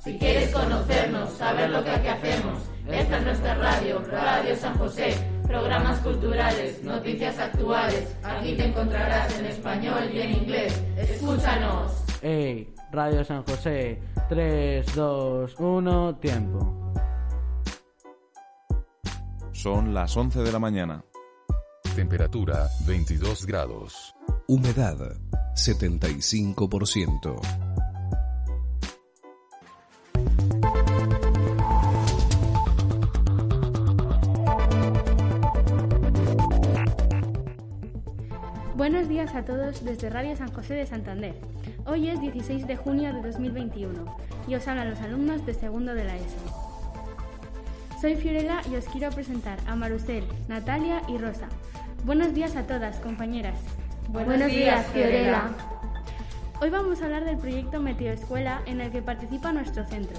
Si quieres conocernos, saber lo que aquí hacemos, esta es nuestra radio, Radio San José. Programas culturales, noticias actuales. Aquí te encontrarás en español y en inglés. Escúchanos. Hey, Radio San José. 3, 2, 1, tiempo. Son las 11 de la mañana. Temperatura 22 grados. Humedad 75%. Buenos días a todos desde Radio San José de Santander. Hoy es 16 de junio de 2021 y os hablan los alumnos de segundo de la ESO. Soy Fiorella y os quiero presentar a Marusel, Natalia y Rosa. Buenos días a todas, compañeras. Buenos, días, Fiorella. Hoy vamos a hablar del proyecto Meteoescuela en el que participa nuestro centro.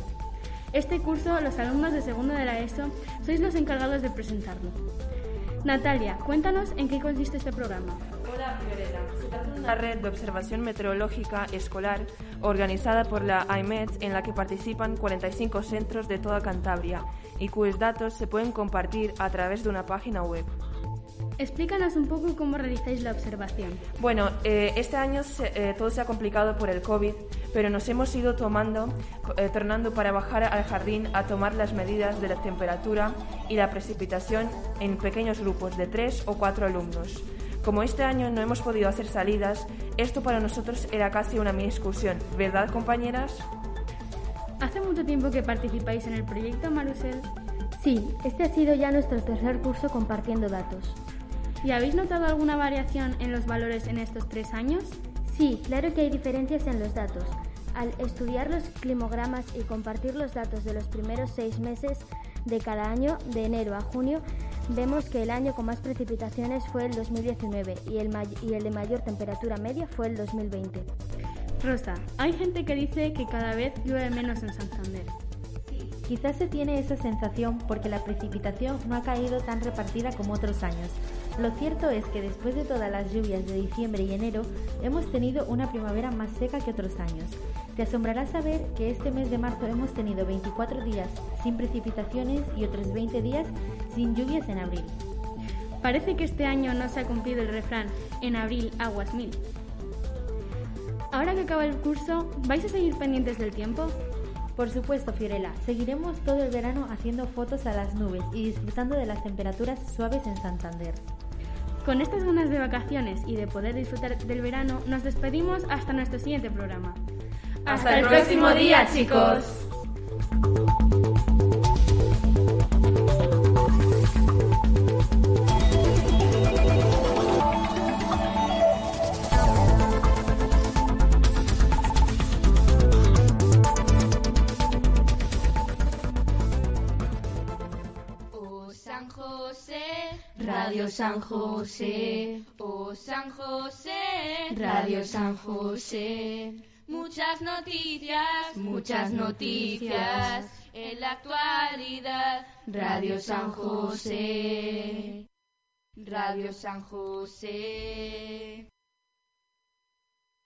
Este curso, los alumnos de segundo de la ESO, sois los encargados de presentarlo. Natalia, cuéntanos en qué consiste este programa. Fiorella. De una red de observación meteorológica escolar organizada por la AIMET en la que participan 45 centros de toda Cantabria y cuyos datos se pueden compartir a través de una página web. Explícanos un poco cómo realizáis la observación. Bueno, eh, este año se- eh, todo se ha complicado por el COVID, pero nos hemos ido tomando, eh, tornando para bajar al jardín a tomar las medidas de la temperatura y la precipitación en pequeños grupos de tres o cuatro alumnos. Como este año no hemos podido hacer salidas, esto para nosotros era casi una mini excursión, ¿verdad, compañeras? ¿Hace mucho tiempo que participáis en el proyecto, Marusel? Sí, este ha sido ya nuestro tercer curso compartiendo datos. ¿Y habéis notado alguna variación en los valores en estos tres años? Sí, claro que hay diferencias en los datos. Al estudiar los climogramas y compartir los datos de los primeros seis meses de cada año, de enero a junio, vemos que el año con más precipitaciones fue el 2019 y el, may- y el de mayor temperatura media fue el 2020. Rosa, hay gente que dice que cada vez llueve menos en Santander. Quizás se tiene esa sensación porque la precipitación no ha caído tan repartida como otros años. Lo cierto es que después de todas las lluvias de diciembre y enero, hemos tenido una primavera más seca que otros años. Te asombrará saber que este mes de marzo hemos tenido 24 días sin precipitaciones y otros 20 días sin lluvias en abril. Parece que este año no se ha cumplido el refrán, en abril aguas mil. Ahora que acaba el curso, ¿vais a seguir pendientes del tiempo? Por supuesto, Fiorella, seguiremos todo el verano haciendo fotos a las nubes y disfrutando de las temperaturas suaves en Santander. Con estas ganas de vacaciones y de poder disfrutar del verano, nos despedimos hasta nuestro siguiente programa. Hasta el próximo día, chicos. San José, Radio San José, oh San José, Radio San José. Muchas noticias, muchas noticias en la actualidad. Radio San José, Radio San José.